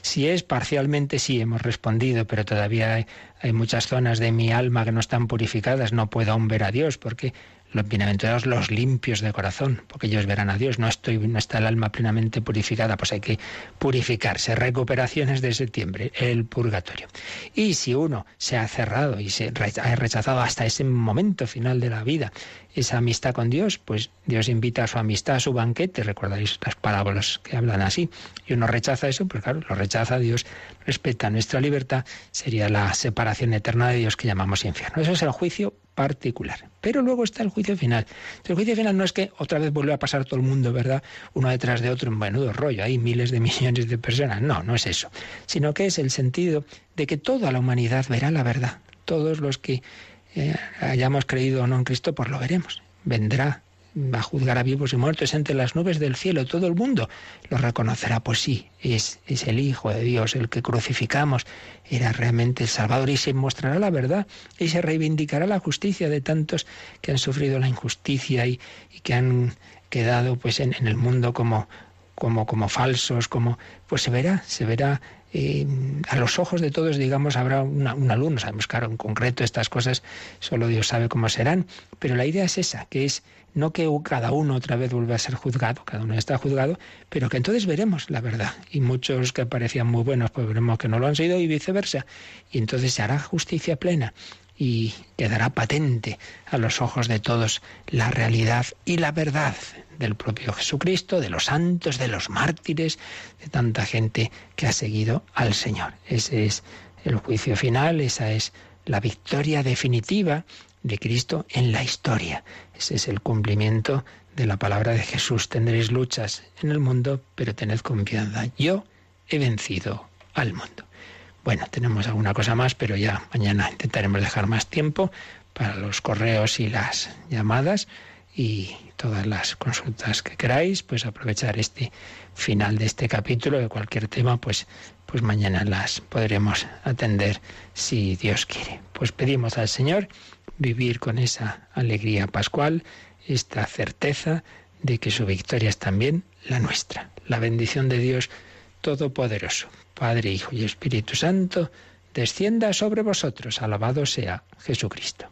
Si es parcialmente, sí, hemos respondido, pero todavía hay, hay muchas zonas de mi alma que no están purificadas, no puedo aún ver a Dios, porque los bienaventurados los limpios de corazón, porque ellos verán a Dios. No estoy, no está el alma plenamente purificada, pues hay que purificarse. Recuperaciones de septiembre, el purgatorio. Y si uno se ha cerrado y se ha rechazado hasta ese momento final de la vida esa amistad con Dios, pues Dios invita a su amistad a su banquete, recordáis las parábolas que hablan así, y uno rechaza eso, pues claro, lo rechaza Dios, respeta nuestra libertad, sería la separación eterna de Dios que llamamos infierno. Eso es el juicio particular. Pero luego está el juicio final. El juicio final no es que otra vez vuelva a pasar todo el mundo, ¿verdad? Uno detrás de otro en menudo rollo, hay miles de millones de personas. No, no es eso. Sino que es el sentido de que toda la humanidad verá la verdad. Todos los que eh, hayamos creído o no en Cristo, pues lo veremos. Vendrá va a juzgar a vivos y muertos entre las nubes del cielo. Todo el mundo lo reconocerá. Pues sí, es, es el Hijo de Dios, el que crucificamos. Era realmente el Salvador y se mostrará la verdad y se reivindicará la justicia de tantos que han sufrido la injusticia y, que han quedado pues en, el mundo como, como, como falsos, como pues se verá, se verá eh, a los ojos de todos, digamos, habrá una, una luz. No sabemos, claro, en concreto estas cosas solo Dios sabe cómo serán, pero la idea es esa, que es no que cada uno otra vez vuelva a ser juzgado, cada uno está juzgado, pero que entonces veremos la verdad. Y muchos que parecían muy buenos, pues veremos que no lo han sido y viceversa. Y entonces se hará justicia plena y quedará patente a los ojos de todos la realidad y la verdad del propio Jesucristo, de los santos, de los mártires, de tanta gente que ha seguido al Señor. Ese es el juicio final, esa es la victoria definitiva de Cristo en la historia. Ese es el cumplimiento de la palabra de Jesús. Tendréis luchas en el mundo, pero tened confianza. Yo he vencido al mundo. Bueno, tenemos alguna cosa más, pero ya mañana intentaremos dejar más tiempo para los correos y las llamadas y todas las consultas que queráis, pues aprovechar este final de este capítulo de cualquier tema, pues pues mañana las podremos atender si Dios quiere. Pues pedimos al Señor vivir con esa alegría pascual, esta certeza de que su victoria es también la nuestra. La bendición de Dios Todopoderoso, Padre, Hijo y Espíritu Santo, descienda sobre vosotros. Alabado sea Jesucristo.